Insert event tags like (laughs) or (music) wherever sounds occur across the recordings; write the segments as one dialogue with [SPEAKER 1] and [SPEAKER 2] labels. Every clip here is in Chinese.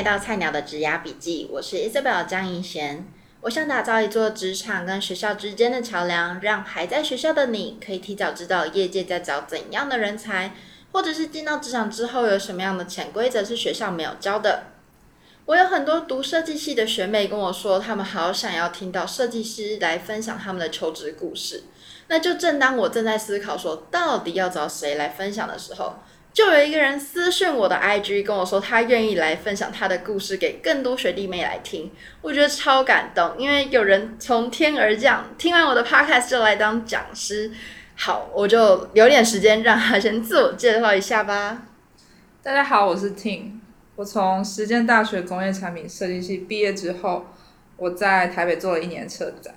[SPEAKER 1] 来到菜鸟的职涯笔记，我是 Isabel 江银贤。我想打造一座职场跟学校之间的桥梁，让还在学校的你可以提早知道业界在找怎样的人才，或者是进到职场之后有什么样的潜规则是学校没有教的。我有很多读设计系的学妹跟我说，他们好想要听到设计师来分享他们的求职故事。那就正当我正在思考说到底要找谁来分享的时候，就有一个人私讯我的 IG 跟我说，他愿意来分享他的故事给更多学弟妹来听。我觉得超感动，因为有人从天而降，听完我的 Podcast 就来当讲师。好，我就留点时间让他先自我介绍一下吧。
[SPEAKER 2] 大家好，我是 tin。我从实践大学工业产品设计系毕业之后，我在台北做了一年车展。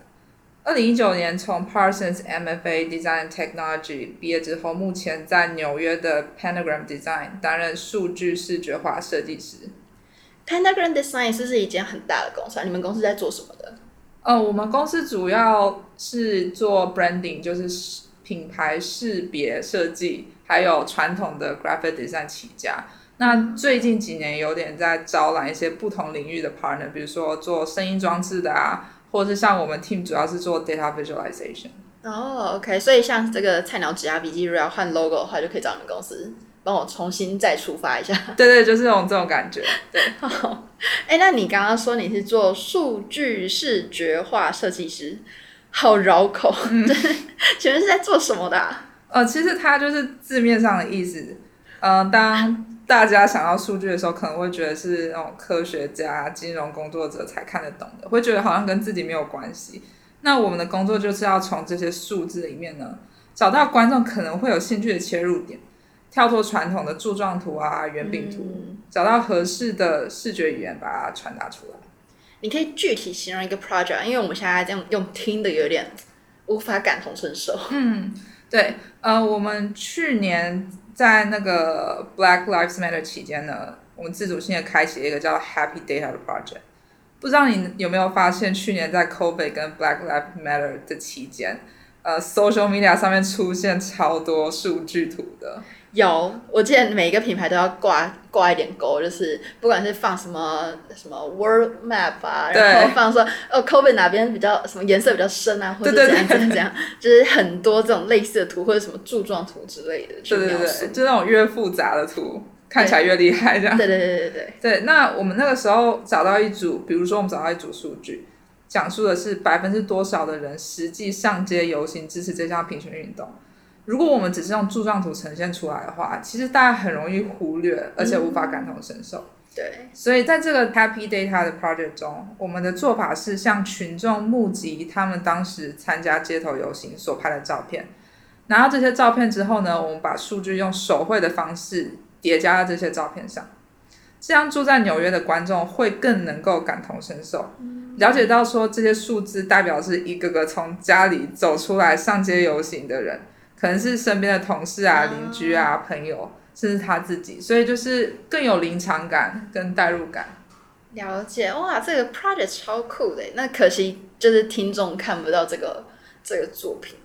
[SPEAKER 2] 二零一九年从 Parsons MFA Design Technology 毕业之后，目前在纽约的 Pentagram Design 担任数据视觉化设计师。
[SPEAKER 1] Pentagram Design 是不是一间很大的公司啊？你们公司在做什么的？
[SPEAKER 2] 哦，我们公司主要是做 branding，就是品牌识别设计，还有传统的 graphic design 起家。那最近几年有点在招揽一些不同领域的 partner，比如说做声音装置的啊。或者是像我们 team 主要是做 data visualization。
[SPEAKER 1] 哦、oh，OK，所以像这个菜鸟职涯笔记，如果要换 logo 的话，就可以找你们公司帮我重新再出发一下。(laughs)
[SPEAKER 2] 对对，就是这种这种感觉。对。(laughs)
[SPEAKER 1] 哎，那你刚刚说你是做数据视觉化设计师，好绕口。嗯。(laughs) 请问是在做什么的、啊？
[SPEAKER 2] 呃，其实它就是字面上的意思。嗯、呃，当大家想要数据的时候，可能会觉得是那种科学家、金融工作者才看得懂的，会觉得好像跟自己没有关系。那我们的工作就是要从这些数字里面呢，找到观众可能会有兴趣的切入点，跳脱传统的柱状图啊、圆饼图，嗯，找到合适的视觉语言，把它传达出来。
[SPEAKER 1] 你可以具体形容一个 project，因为我们现在这样用听的有点无法感同身受。
[SPEAKER 2] 嗯，对，呃，我们去年。在那个 Black Lives Matter 期间呢，我们自主性的开启了一个叫 Happy Data 的 project。不知道你有没有发现，去年在 COVID 跟 Black Lives Matter 的期间，呃，social media 上面出现超多数据图的。
[SPEAKER 1] 有，我记得每一个品牌都要挂挂一点勾，就是不管是放什么什么 World Map 啊，然后放说哦，COVID 哪边比较什么颜色比较深啊，或者怎样怎样怎样，(laughs) 就是很多这种类似的图或者什么柱状图之类的去描述。对对对，
[SPEAKER 2] 就那种越复杂的图看起来越厉害，这样。
[SPEAKER 1] 对对对对对。
[SPEAKER 2] 对，那我们那个时候找到一组，比如说我们找到一组数据，讲述的是百分之多少的人实际上街游行支持这项平权运动。如果我们只是用柱状图呈现出来的话，其实大家很容易忽略，而且无法感同身受。
[SPEAKER 1] 嗯、对，
[SPEAKER 2] 所以在这个 Happy Data 的 project 中，我们的做法是向群众募集他们当时参加街头游行所拍的照片。拿到这些照片之后呢，我们把数据用手绘的方式叠加在这些照片上，这样住在纽约的观众会更能够感同身受，了解到说这些数字代表是一个个从家里走出来上街游行的人。可能是身边的同事啊、邻居啊、朋友，甚至他自己，所以就是更有临场感跟代入感。
[SPEAKER 1] 了解哇，这个 project 超酷的，那可惜就是听众看不到这个这个作品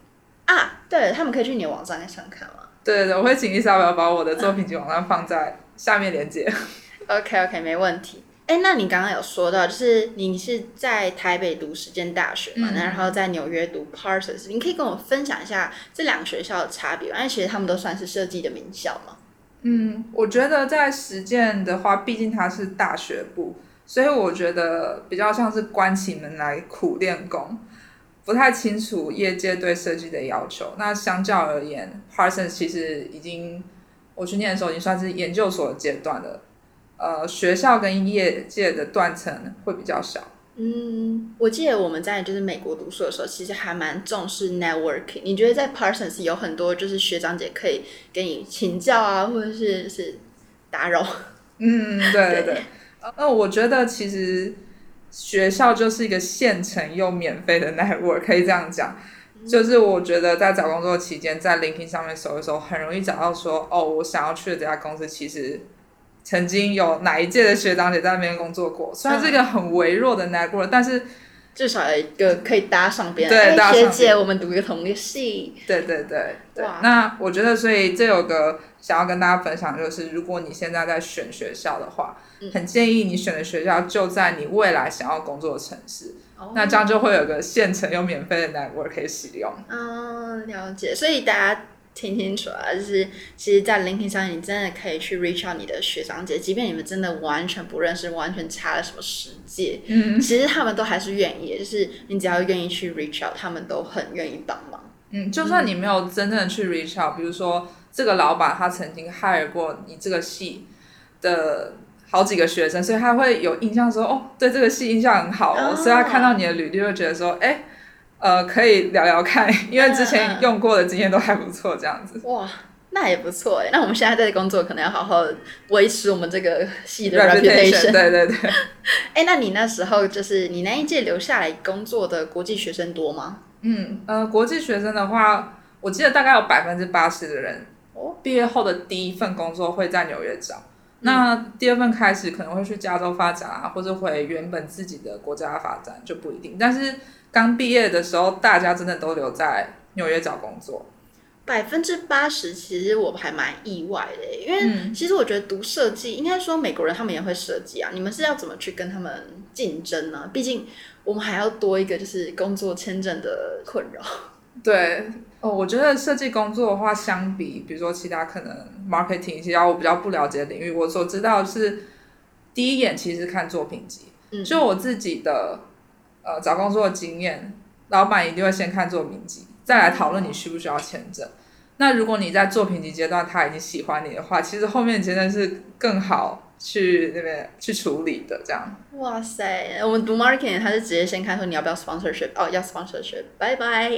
[SPEAKER 1] 啊。对，他们可以去你的网站上看吗？
[SPEAKER 2] 对对对，我会请伊莎要把我的作品集网站放在下面连接。(laughs)
[SPEAKER 1] OK OK，没问题。哎，那你刚刚有说到，就是你是在台北读实践大学嘛，嗯、然后在纽约读 Parsons，你可以跟我分享一下这两个学校的差别，因为其实他们都算是设计的名校嘛。
[SPEAKER 2] 嗯，我觉得在实践的话，毕竟它是大学部，所以我觉得比较像是关起门来苦练功，不太清楚业界对设计的要求。那相较而言，Parsons 其实已经我去念的时候已经算是研究所的阶段了。呃，学校跟业界的断层会比较小。
[SPEAKER 1] 嗯，我记得我们在就是美国读书的时候，其实还蛮重视 networking。你觉得在 Parsons 有很多就是学长姐可以给你请教啊，或者是是打扰？
[SPEAKER 2] 嗯，对对对。那，我觉得其实学校就是一个现成又免费的 network，可以这样讲。就是我觉得在找工作期间，在 LinkedIn 上面搜一搜，很容易找到说，哦，我想要去的这家公司其实。曾经有哪一届的学长姐在那边工作过？虽然是一个很微弱的 network，嗯，但是
[SPEAKER 1] 至少有一个可以搭上边。
[SPEAKER 2] 对，搭上边。
[SPEAKER 1] 学姐，我们读一个同一个系。
[SPEAKER 2] 对对对对。那我觉得，所以这有个想要跟大家分享，就是如果你现在在选学校的话，很建议你选的学校就在你未来想要工作的城市，哦、那这样就会有个现成又免费的 network 可以使用。
[SPEAKER 1] 嗯，了解。所以大家听清楚啊，就是其实，在 LinkedIn 上，你真的可以去 reach out 你的学长姐，即便你们真的完全不认识，完全差了什么世界，嗯，其实他们都还是愿意，就是你只要愿意去 reach out，他们都很愿意帮忙。
[SPEAKER 2] 嗯，就算你没有真正的去 reach out，比如说这个老板他曾经 hire 过你这个系的好几个学生，所以他会有印象说，哦，对这个系印象很好哦，哦所以他看到你的履历会觉得说，哎，呃，可以聊聊看，(laughs) 因为之前用过的经验都还不错，这样子。
[SPEAKER 1] 哇，那也不错哎，那我们现在在工作可能要好好维持我们这个系的 reputation。
[SPEAKER 2] 对对对。(laughs)
[SPEAKER 1] 哎，那你那时候就是你那一届留下来工作的国际学生多吗？
[SPEAKER 2] 嗯，呃，国际学生的话，我记得大概有百分之八十的人，哦，毕业后的第一份工作会在纽约找，嗯，那第二份开始可能会去加州发展啊，或者回原本自己的国家发展就不一定。但是刚毕业的时候，大家真的都留在纽约找工作。
[SPEAKER 1] 百分之八十，其实我还蛮意外的，因为其实我觉得读设计，应该说美国人他们也会设计啊，你们是要怎么去跟他们竞争呢？毕竟。我们还要多一个就是工作签证的困扰。(laughs)
[SPEAKER 2] 对哦，我觉得设计工作的话，相比比如说其他可能 marketing 其他我比较不了解的领域，我所知道是第一眼其实看作品集。嗯，就我自己的呃找工作的经验，老板一定会先看作品集，再来讨论你需不需要签证。嗯。那如果你在作品集阶段他已经喜欢你的话，其实后面签证是更好。去那边去处理的这样。
[SPEAKER 1] 哇塞，我们读 marketing，他是直接先看说你要不要 sponsorship，哦，要 sponsorship，拜拜。(laughs)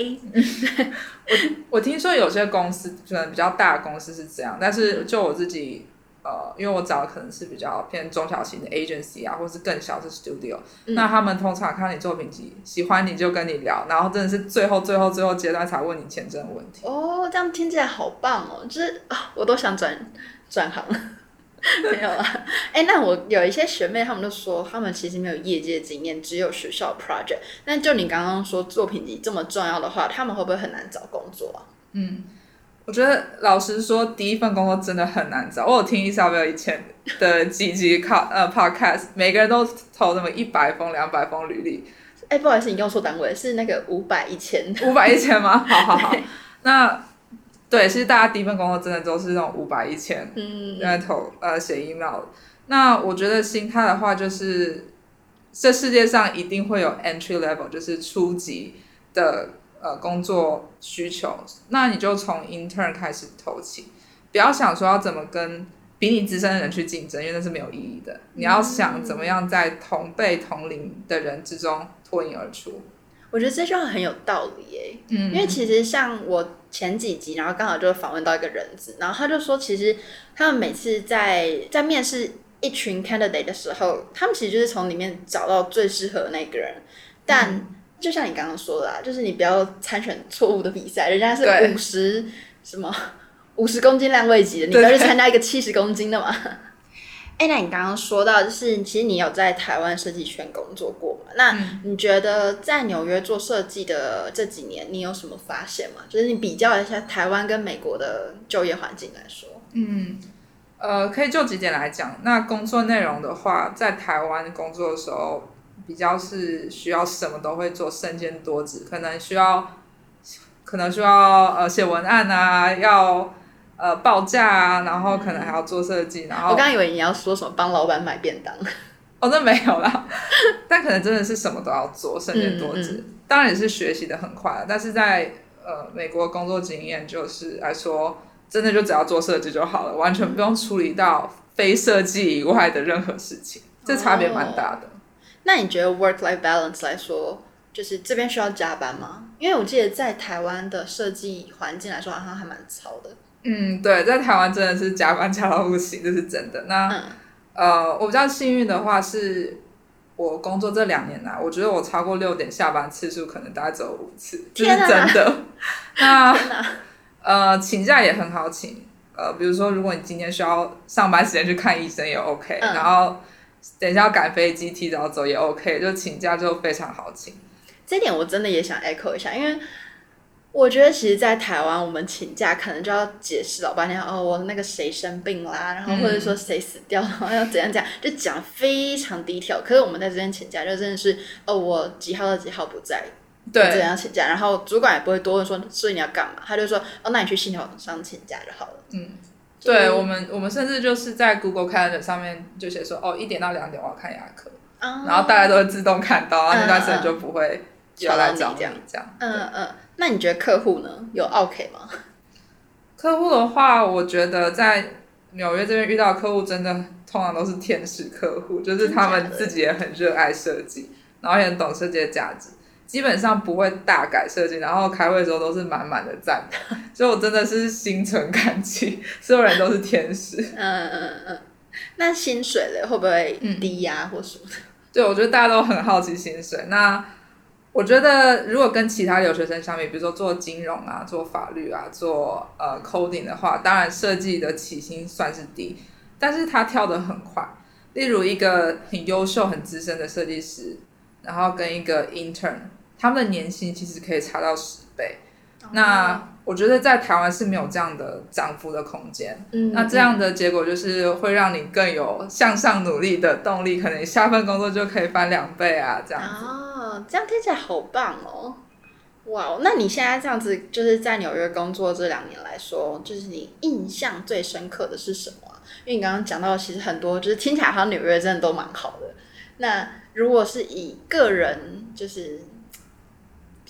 [SPEAKER 2] 我我听说有些公司可能比较大的公司是这样，但是就我自己，呃，因为我找的可能是比较偏中小型的 agency 啊，或是更小的 studio，嗯，那他们通常看你作品集，喜欢你就跟你聊，然后真的是最后最后最后阶段才问你签证的问题。
[SPEAKER 1] 哦，这样听起来好棒哦，就是啊，我都想转转行。没有啊，哎、欸，那我有一些学妹，他们都说他们其实没有业界经验，只有学校 project。那就你刚刚说作品集这么重要的话，他们会不会很难找工作啊？
[SPEAKER 2] 嗯，我觉得老实说，第一份工作真的很难找。我有听 Isabel 以前的几集靠呃 podcast，每个人都投那么一百封、两百封履历。
[SPEAKER 1] 哎、欸，不好意思，你用错单位，是那个五百、一千。
[SPEAKER 2] 五百、一千吗？(laughs) 好好好，那。对，其实大家第一份工作真的都是那种五百一千，嗯，在投呃写 email。那我觉得心态的话，就是这世界上一定会有 entry level，就是初级的呃工作需求。那你就从 intern 开始投起，不要想说要怎么跟比你资深的人去竞争，因为那是没有意义的。你要想怎么样在同辈同龄的人之中脱颖而出。
[SPEAKER 1] 我觉得这句话很有道理耶，嗯，因为其实像我前几集，然后刚好就访问到一个人资，然后他就说，其实他们每次在在面试一群 candidate 的时候，他们其实就是从里面找到最适合的那个人。但就像你刚刚说的啊，就是你不要参选错误的比赛，人家是五十什么五十公斤量位级的，你不要去参加一个七十公斤的嘛。(laughs) 哎，那你刚刚说到，就是其实你有在台湾设计圈工作过嘛？那你觉得在纽约做设计的这几年，你有什么发现吗？就是你比较一下台湾跟美国的就业环境来说。
[SPEAKER 2] 嗯，呃，可以就几点来讲。那工作内容的话，在台湾工作的时候，比较是需要什么都会做，身兼多职，可能需要，可能需要呃写文案啊，要。呃，报价啊，然后可能还要做设计，然后
[SPEAKER 1] 我刚以为你要说什么帮老板买便当，(laughs)
[SPEAKER 2] 哦，那没有啦，(laughs) 但可能真的是什么都要做，身兼多职，嗯嗯、当然也是学习的很快，但是在呃美国工作经验就是来说，真的就只要做设计就好了，完全不用处理到非设计以外的任何事情，这差别蛮大的。
[SPEAKER 1] 哦、那你觉得 work life balance 来说，就是这边需要加班吗？因为我记得在台湾的设计环境来说，好像还蛮糙的。
[SPEAKER 2] 嗯，对，在台湾真的是加班加到不行，这是真的。那、嗯、呃，我比较幸运的话是，我工作这两年来，我觉得我超过六点下班次数可能大概只有五次，这、就是真的。(laughs) 那呃，请假也很好请，呃，比如说如果你今天需要上班时间去看医生也 OK，、嗯、然后等一下要赶飞机提早走也 OK，就请假就非常好请。
[SPEAKER 1] 这点我真的也想 echo 一下，因为。我觉得其实，在台湾，我们请假可能就要解释老半天哦，我那个谁生病啦，然后或者说谁死掉，然后要怎样讲，就讲非常低调。可是我们在这边请假，就真的是哦，我几号到几号不在，
[SPEAKER 2] 对，
[SPEAKER 1] 这样请假，然后主管也不会多问说，所以你要干嘛？他就说哦，那你去系统上请假就好了。
[SPEAKER 2] 嗯，对我们，我们甚至就是在 Google Calendar 上面就写说哦，一点到两点我要看牙科，哦、然后大家都会自动看到，然后那段时间就不会要来找你这样。这样
[SPEAKER 1] 嗯嗯。那你觉得客户呢？有 OK 吗？
[SPEAKER 2] 客户的话，我觉得在纽约这边遇到客户，真的通常都是天使客户，就是他们自己也很热爱设计，然后也很懂设计的价值，基本上不会大改设计，然后开会的时候都是满满的赞，所以我真的是心存感激，所有人都是天使。
[SPEAKER 1] 嗯嗯嗯，那薪水嘞会不会低呀、啊，或什么的？
[SPEAKER 2] 对，我觉得大家都很好奇薪水。那我觉得，如果跟其他留学生相比，比如说做金融啊、做法律啊、做呃 coding 的话，当然设计的起薪算是低，但是他跳得很快。例如一个很优秀、很资深的设计师，然后跟一个 intern，他们的年薪其实可以差到十倍。那我觉得在台湾是没有这样的涨幅的空间。嗯，那这样的结果就是会让你更有向上努力的动力，可能下份工作就可以翻两倍啊，这样子。
[SPEAKER 1] 哦，这样听起来好棒哦！哇，那你现在这样子就是在纽约工作这两年来说，就是你印象最深刻的是什么啊？因为你刚刚讲到，其实很多就是听起来好像纽约真的都蛮好的。那如果是以个人就是。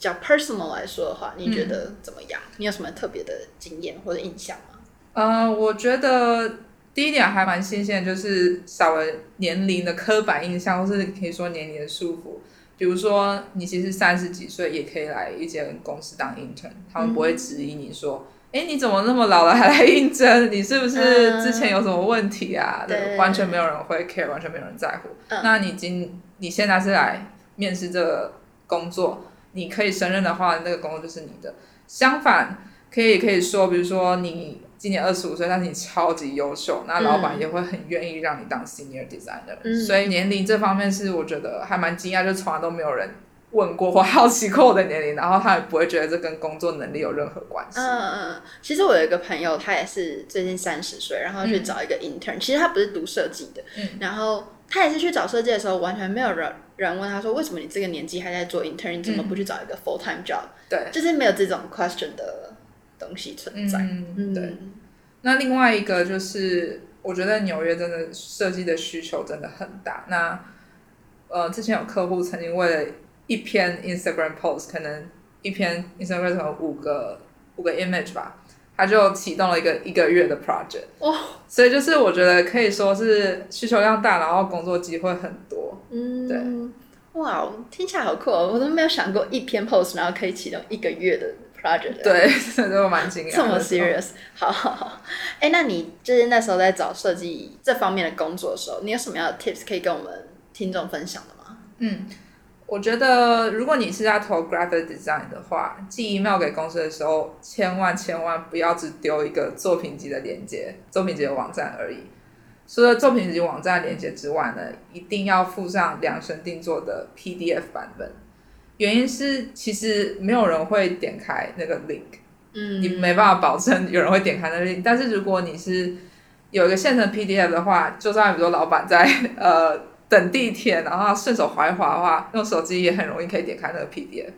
[SPEAKER 1] 比较 personal 来说的话，你觉得怎么样？嗯、你有什么特别的经验或者印象吗？
[SPEAKER 2] 呃，我觉得第一点还蛮新鲜，就是少了年龄的刻板印象，或是可以说年龄的束缚。比如说，你其实三十几岁也可以来一间公司当 intern，他们不会质疑你说：“哎、嗯，你怎么那么老了还来应征？你是不是之前有什么问题啊？”嗯、对，完全没有人会 care，完全没有人在乎。嗯、那你今你现在是来面试这个工作？你可以胜任的话，那个工作就是你的。相反，可以可以说，比如说你今年二十五岁，但是你超级优秀，那老板也会很愿意让你当 senior designer。嗯。所以年龄这方面是我觉得还蛮惊讶，就从来都没有人问过或好奇过我的年龄，然后他也不会觉得这跟工作能力有任何关系。
[SPEAKER 1] 嗯嗯，其实我有一个朋友，他也是最近三十岁，然后去找一个 intern，嗯。其实他不是读设计的，嗯，然后。他也是去找设计的时候，完全没有人人问他说，为什么你这个年纪还在做 intern，你怎么不去找一个 full time job？对，就是没有这种 question 的东西存在。嗯，对。
[SPEAKER 2] 那另外一个就是，我觉得纽约真的设计的需求真的很大。那呃，之前有客户曾经为了一篇 Instagram post，可能一篇 Instagram 有五个五个 image 吧。他就启动了一个一个月的 project，哇！所以就是我觉得可以说是需求量大，然后工作机会很多。嗯，对，
[SPEAKER 1] 哇，听起来好酷哦！我都没有想过一篇 post 然后可以启动一个月的 project。
[SPEAKER 2] 对，(laughs) 真的蛮惊讶。
[SPEAKER 1] 这么 serious？好好好。哎、欸，那你就是那时候在找设计这方面的工作的时候，你有什么样的 tips 可以跟我们听众分享的吗？
[SPEAKER 2] 嗯。我觉得，如果你是在投 graphic design 的话，寄 email 给公司的时候，千万千万不要只丢一个作品集的链接、作品集的网站而已。除了作品集网站链接之外呢，一定要附上量身定做的 PDF 版本。原因是，其实没有人会点开那个 link，嗯，你没办法保证有人会点开那个 link。但是如果你是有一个现成 PDF 的话，就算比如说老板在呃。等地铁，然后顺手滑一滑的话，用手机也很容易可以点开那个 PDF。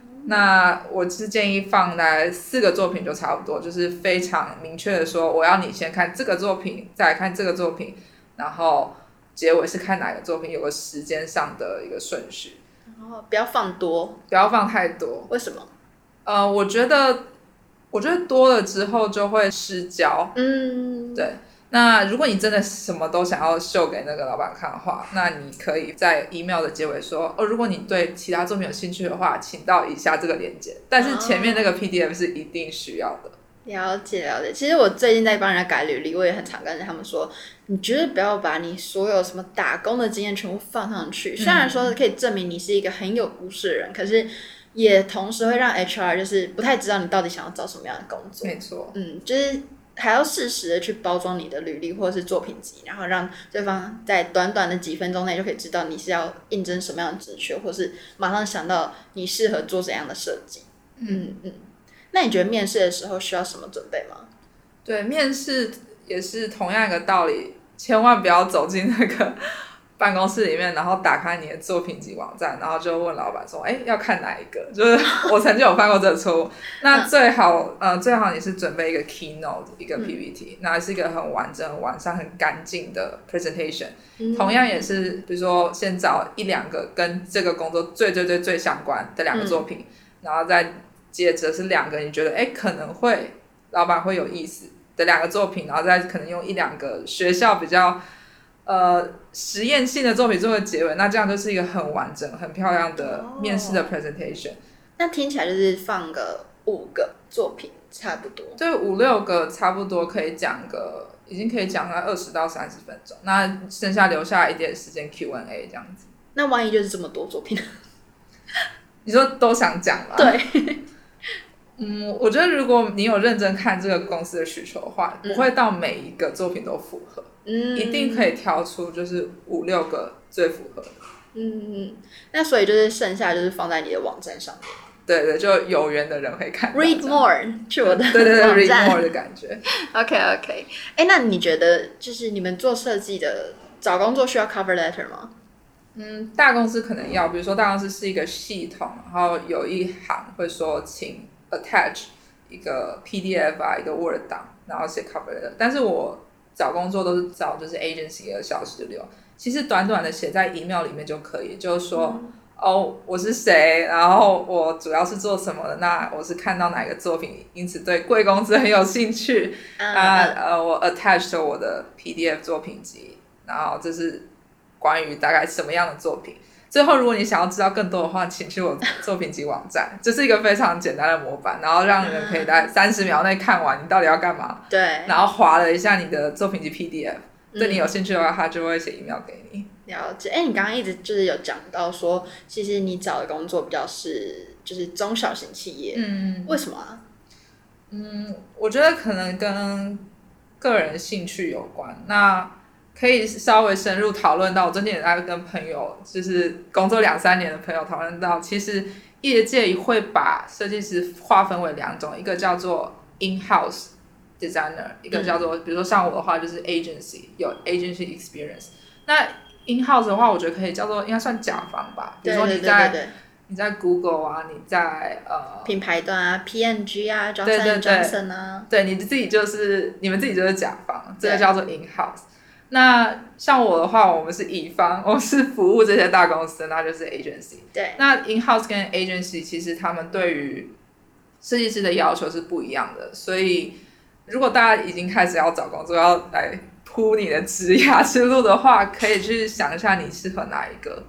[SPEAKER 2] 嗯、那我是建议放在四个作品就差不多，就是非常明确的说，我要你先看这个作品，再来看这个作品，然后结尾是看哪个作品，有个时间上的一个顺序。
[SPEAKER 1] 然后不要放多，
[SPEAKER 2] 不要放太多。
[SPEAKER 1] 为什么？
[SPEAKER 2] 呃，我觉得，我觉得多了之后就会失焦。嗯，对。那如果你真的什么都想要秀给那个老板看的话，那你可以在 email 的结尾说哦，如果你对其他作品有兴趣的话，请到以下这个链接。但是前面那个 PDF 是一定需要的。
[SPEAKER 1] 了解了解。其实我最近在帮人家改履历，我也很常跟他们说，你绝对不要把你所有什么打工的经验全部放上去。虽然说可以证明你是一个很有故事的人，可是也同时会让 HR 就是不太知道你到底想要找什么样的工作。
[SPEAKER 2] 没错。
[SPEAKER 1] 嗯，就是。还要适时的去包装你的履历或者是作品集，然后让对方在短短的几分钟内就可以知道你是要应征什么样的职缺，或是马上想到你适合做怎样的设计。嗯嗯。那你觉得面试的时候需要什么准备吗？
[SPEAKER 2] 对，面试也是同样一个道理，千万不要走进那个。办公室里面，然后打开你的作品集网站，然后就问老板说：“哎，要看哪一个？”就是我曾经有犯过这个错误。那最好，呃，最好你是准备一个 keynote，一个 PPT，那、嗯、是一个很完整、很完善、很干净的 presentation。嗯、同样也是，比如说先找一两个跟这个工作最最最最相关的两个作品，嗯、然后再接着是两个你觉得哎可能会老板会有意思的两个作品，然后再可能用一两个学校比较。呃，实验性的作品作为结尾，那这样就是一个很完整、很漂亮的面试的 presentation。哦，
[SPEAKER 1] 那听起来就是放个五个作品差不多，
[SPEAKER 2] 对，五六个差不多可以讲个，已经可以讲个二十到三十分钟。那剩下留下一点时间 Q&A 这样子。
[SPEAKER 1] 那万一就是这么多作品，(laughs)
[SPEAKER 2] 你说都想讲吗？
[SPEAKER 1] 对。
[SPEAKER 2] 嗯，我觉得如果你有认真看这个公司的需求的话，不会到每一个作品都符合，嗯，一定可以挑出就是五六个最符合的。
[SPEAKER 1] 嗯，那所以就是剩下就是放在你的网站上面。
[SPEAKER 2] 对对，就有缘的人会看。
[SPEAKER 1] Read more，去我的
[SPEAKER 2] 对对 (laughs) 对，Read more 的感觉。(laughs)
[SPEAKER 1] OK OK，哎，那你觉得就是你们做设计的找工作需要 cover letter 吗？
[SPEAKER 2] 嗯，大公司可能要，比如说大公司是一个系统，然后有一行会说请。Attach 一个 PDF 啊，一个 Word 档，然后写 cover letter。但是我找工作都是找就是 agency 的小时流，其实短短的写在 email 里面就可以，就是说、嗯、哦，我是谁，然后我主要是做什么的，那我是看到哪个作品，因此对贵公司很有兴趣，嗯、啊呃，我 attach 我的 PDF 作品集，然后这是关于大概什么样的作品。最后，如果你想要知道更多的话，请去我作品集网站，这是一个非常简单的模板，然后让人可以在三十秒内看完你到底要干嘛。
[SPEAKER 1] 对。
[SPEAKER 2] 然后划了一下你的作品集 PDF，对你有兴趣的话，他就会写 email 给你。
[SPEAKER 1] 了解。哎，你刚刚一直就是有讲到说，其实你找的工作比较是就是中小型企业，嗯，为什么啊？
[SPEAKER 2] 嗯，我觉得可能跟个人兴趣有关。那可以稍微深入讨论到，我最近也在跟朋友，就是工作两三年的朋友讨论到，其实业界会把设计师划分为两种，一个叫做 in-house designer，一个叫做，比如说像我的话就是 agency，有 agency experience。那 in-house 的话，我觉得可以叫做应该算甲方吧，比如说你在你在 Google 啊，你在呃
[SPEAKER 1] 品牌端啊，PNG 啊，Johnson Johnson 啊，
[SPEAKER 2] 对，你自己就是你们自己就是甲方，这个叫做 in-house。那像我的话，我们是乙方，我是服务这些大公司，那就是 agency。
[SPEAKER 1] 对。
[SPEAKER 2] 那 in house 跟 agency 其实他们对于设计师的要求是不一样的，所以如果大家已经开始要找工作，要来铺你的职涯之路的话，可以去想一下你适合哪一个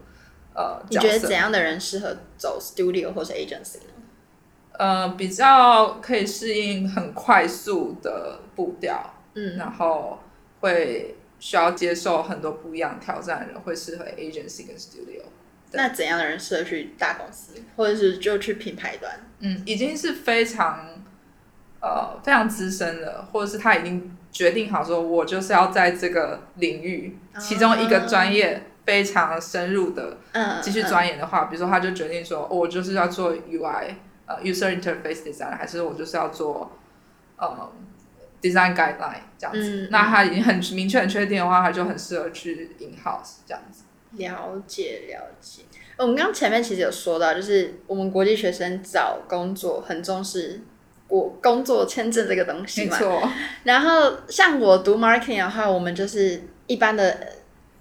[SPEAKER 2] 呃。
[SPEAKER 1] 你觉得怎样的人适合走 studio 或是 agency 呢？
[SPEAKER 2] 呃，比较可以适应很快速的步调，嗯，然后会。需要接受很多不一样挑战的人，会适合 agency 跟 studio。
[SPEAKER 1] 那怎样的人适合去大公司，或者是就去品牌端？
[SPEAKER 2] 嗯，已经是非常呃非常资深的，或者是他已经决定好说，我就是要在这个领域、嗯、其中一个专业非常深入的继续钻研的话，嗯嗯、比如说他就决定说，哦、我就是要做 UI 呃 user interface design，还是我就是要做呃。Design guideline 这样子，嗯、那他已经很明确、很确定的话，他就很适合去 in house 这样子。
[SPEAKER 1] 了解了解。我们刚刚前面其实有说到，就是我们国际学生找工作很重视我工作签证这个东西嘛。没错。然后像我读 marketing 的话，我们就是一般的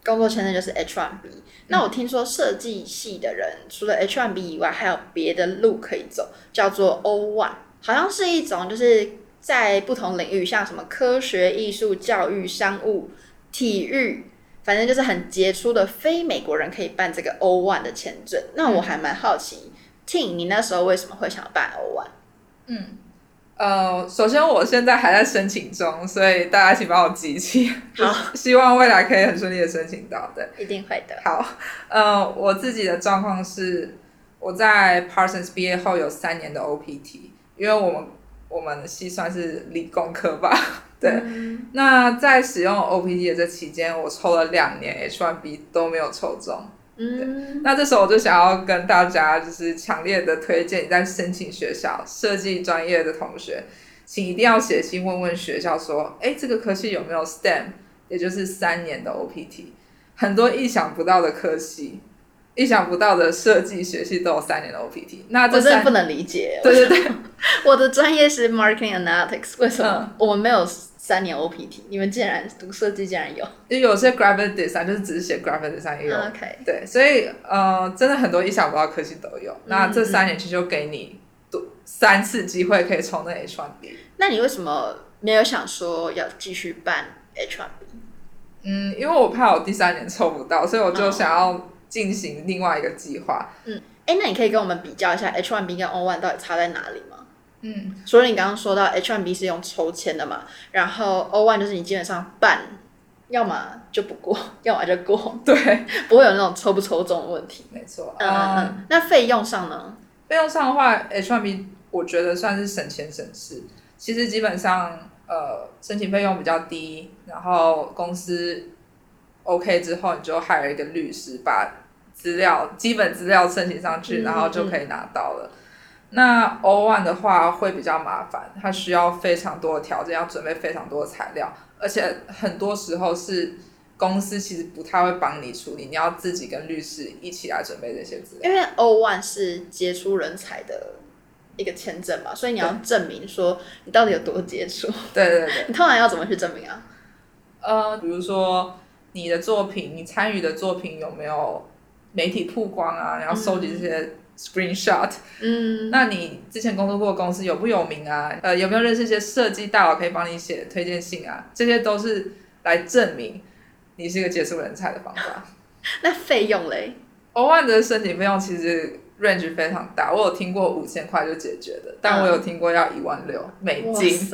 [SPEAKER 1] 工作签证就是 H1B。那我听说设计系的人除了 H1B 以外，还有别的路可以走，叫做 O1，好像是一种就是。在不同领域，像什么科学、艺术、教育、商务、体育，反正就是很杰出的非美国人可以办这个 O One 的签证。那我还蛮好奇，Ting，你那时候为什么会想要办 O One？
[SPEAKER 2] 嗯，呃，首先我现在还在申请中，所以大家请帮我集气。
[SPEAKER 1] 好，(laughs)
[SPEAKER 2] 希望未来可以很顺利的申请到。对，
[SPEAKER 1] 一定会的。
[SPEAKER 2] 好，呃，我自己的状况是，我在 Parsons 毕业后有三年的 OPT，因为我们。我们系算是理工科吧，(laughs) 对。嗯、那在使用 OPT 的这期间，我抽了两年 H1B 都没有抽中，嗯，那这时候我就想要跟大家就是强烈的推荐，你在申请学校设计专业的同学，请一定要写信问问学校说，哎，这个科系有没有 STEM，也就是三年的 OPT，很多意想不到的科系。意想不到的设计学系都有三年的 OPT，那这
[SPEAKER 1] 我真的不能理解。(laughs)
[SPEAKER 2] 对对对，(laughs)
[SPEAKER 1] 我的专业是 Marketing Analytics，为什么我们没有三年 OPT？你们竟然读设计竟然有？
[SPEAKER 2] 就有些 Graphic Design 就是只是写 Graphic Design 也有。
[SPEAKER 1] OK，
[SPEAKER 2] 对，所以呃，真的很多意想不到的科技都有。嗯、那这三年其实就给你读三次机会可以冲那 H1B。
[SPEAKER 1] 那你为什么没有想说要继续办 H1B？
[SPEAKER 2] 嗯，因为我怕我第三年抽不到，所以我就想要。进行另外一个计划。
[SPEAKER 1] 嗯，哎、欸，那你可以跟我们比较一下 H1B 跟 O1 到底差在哪里吗？
[SPEAKER 2] 嗯，
[SPEAKER 1] 所以你刚刚说到 H1B 是用抽签的嘛，然后 O1 就是你基本上办，要么就不过，(laughs) 要么就过，
[SPEAKER 2] 对，(laughs)
[SPEAKER 1] 不会有那种抽不抽中的问题。
[SPEAKER 2] 没错。
[SPEAKER 1] 嗯，嗯，那费用上呢？
[SPEAKER 2] 费用上的话，H1B 我觉得算是省钱省事。其实基本上，呃，申请费用比较低，然后公司。OK 之后，你就 hire 一个律师，把资料、基本资料申请上去，然后就可以拿到了。嗯嗯、那 O1 的话会比较麻烦，它需要非常多的条件，要准备非常多的材料，而且很多时候是公司其实不太会帮你处理，你要自己跟律师一起来准备这些资料。
[SPEAKER 1] 因为 O1 是杰出人才的一个签证嘛，所以你要证明说你到底有多杰出。
[SPEAKER 2] 对对对，
[SPEAKER 1] 你通常要怎么去证明啊？
[SPEAKER 2] 呃，比如说。你的作品，你参与的作品有没有媒体曝光啊？然后收集这些 screenshot。嗯，那你之前工作过的公司有不有名啊？呃，有没有认识一些设计大佬可以帮你写推荐信啊？这些都是来证明你是一个杰出人才的方法。(laughs)
[SPEAKER 1] 那费用嘞
[SPEAKER 2] ？O1 的申请费用其实 range 非常大，我有听过五千块就解决的，但我有听过要一万六美金。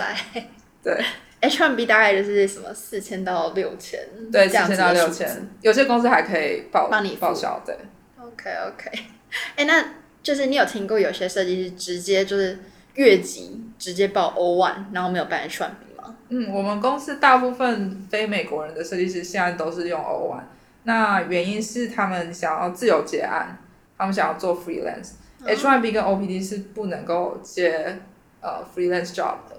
[SPEAKER 2] 对。
[SPEAKER 1] H1B 大概就是什么四千到六千，
[SPEAKER 2] 对，四千到六千，有些公司还可以报
[SPEAKER 1] 帮你
[SPEAKER 2] 报销，对。
[SPEAKER 1] OK OK，(laughs) 哎、欸，那就是你有听过有些设计师直接就是越级直接报 O1，然后没有办 H1B 吗？
[SPEAKER 2] 嗯，我们公司大部分非美国人的设计师现在都是用 O1，那原因是他们想要自由结案，他们想要做 freelance。哦、H1B 跟 O P D 是不能够接呃 freelance job 的。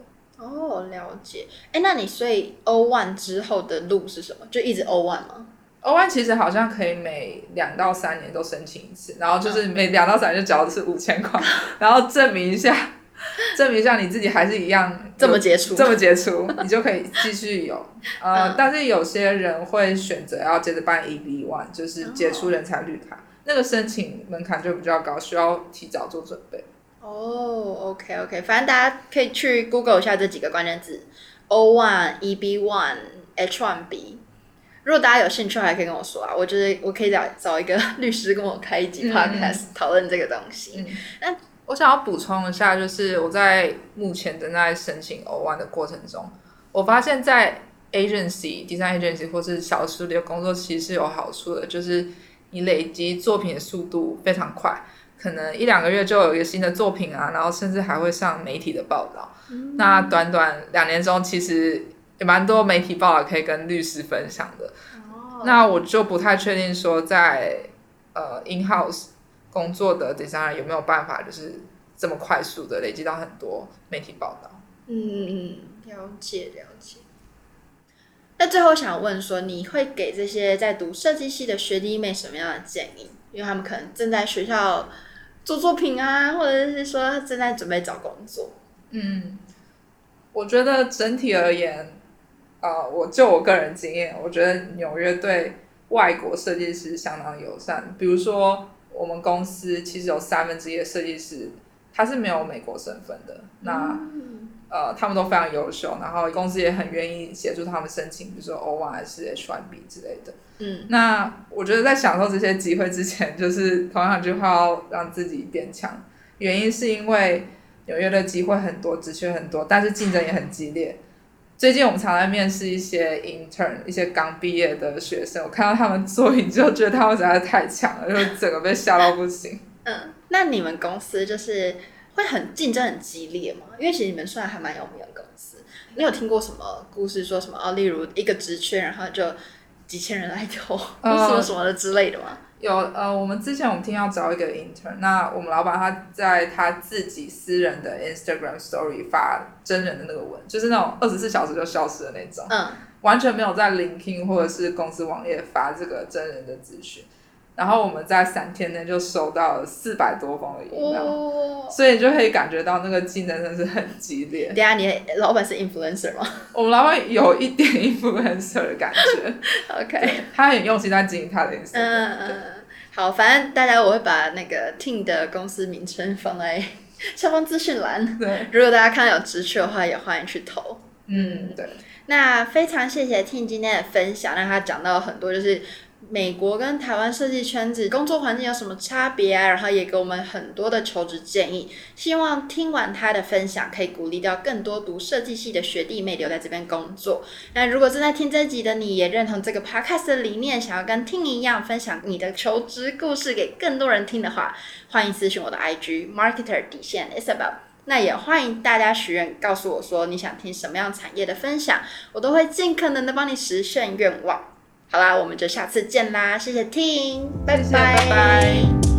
[SPEAKER 1] 哦，了解。哎，那你所以 O one 之后的路是什么？就一直 O one 吗
[SPEAKER 2] ？O one 其实好像可以每两到三年都申请一次，然后就是每两到三年就交的是五千块，(laughs) 然后证明一下，(laughs) 证明一下你自己还是一样
[SPEAKER 1] 这么杰出，
[SPEAKER 2] 这么杰出，你就可以继续有。呃，嗯、但是有些人会选择要接着办 EB one，就是杰出人才绿卡，哦、那个申请门槛就比较高，需要提早做准备。
[SPEAKER 1] 哦、oh，OK OK，反正大家可以去 Google 一下这几个关键字：O one、EB one、H one B。如果大家有兴趣，还可以跟我说啊，我觉得我可以找找一个律师跟我开一集 Podcast 讨论、嗯、这个东西。嗯、那
[SPEAKER 2] 我想要补充一下，就是我在目前正在申请 O one 的过程中，我发现，在 agency、design agency 或是小 studio 的工作，其实是有好处的，就是你累积作品的速度非常快。可能一两个月就有一个新的作品啊，然后甚至还会上媒体的报道。嗯、那短短两年中，其实也蛮多媒体报道可以跟律师分享的。哦、那我就不太确定说在，呃 in house 工作的 designer 有没有办法，就是这么快速的累积到很多媒体报道。
[SPEAKER 1] 嗯嗯嗯，了解了解。那最后想问说，你会给这些在读设计系的学弟妹什么样的建议？因为他们可能正在学校。做作品啊，或者是说正在准备找工作。
[SPEAKER 2] 嗯，我觉得整体而言，啊、呃，我就我个人经验，我觉得纽约对外国设计师相当友善。比如说，我们公司其实有三分之一的设计师，他是没有美国身份的。那、嗯呃，他们都非常优秀，然后公司也很愿意协助他们申请，比如说 O1 还是 H1B 之类的。嗯，那我觉得在享受这些机会之前，就是同样一句话，要让自己变强。原因是因为纽约的机会很多，职缺很多，但是竞争也很激烈。最近我们常在面试一些 intern，一些刚毕业的学生，我看到他们作品就觉得他们实在是太强了，就整个被吓到不行。
[SPEAKER 1] 嗯，那你们公司就是。会很竞争很激烈吗？因为其实你们算还蛮有名的公司。你有听过什么故事说什么哦？例如一个职缺，然后就几千人来投，什么什么的之类的吗？
[SPEAKER 2] 有呃，我们之前我们听要找一个 intern，那我们老板他在他自己私人的 Instagram Story 发真人的那个文，就是那种二十四小时就消失的那种，
[SPEAKER 1] 嗯，
[SPEAKER 2] 完全没有在 LinkedIn 或者是公司网页发这个真人的资讯。然后我们在三天内就收到了四百多封的 email，、哦、所以你就可以感觉到那个竞争真的是很激烈。
[SPEAKER 1] 等下，你老板是 influencer 吗？
[SPEAKER 2] 我们老板有一点 influencer 的感觉。(laughs)
[SPEAKER 1] OK，
[SPEAKER 2] 他很用心在经营他的 Instagram。嗯嗯，
[SPEAKER 1] 好，反正大家我会把那个 Team 的公司名称放在 (laughs) 下方资讯栏。
[SPEAKER 2] 对，
[SPEAKER 1] 如果大家看到有职缺的话，也欢迎去投。
[SPEAKER 2] 嗯，对。
[SPEAKER 1] 那非常谢谢 Ting 今天的分享，让他讲到很多就是。美国跟台湾设计圈子工作环境有什么差别啊？然后也给我们很多的求职建议。希望听完他的分享，可以鼓励到更多读设计系的学弟妹留在这边工作。那如果正在听这集的你也认同这个 podcast 的理念，想要跟听一样分享你的求职故事给更多人听的话，欢迎咨询我的 IG marketer 底线 Isabel。那也欢迎大家许愿，告诉我说你想听什么样产业的分享，我都会尽可能的帮你实现愿望。好啦，我们就下次见啦！谢谢 Ting，拜拜。
[SPEAKER 2] 拜拜。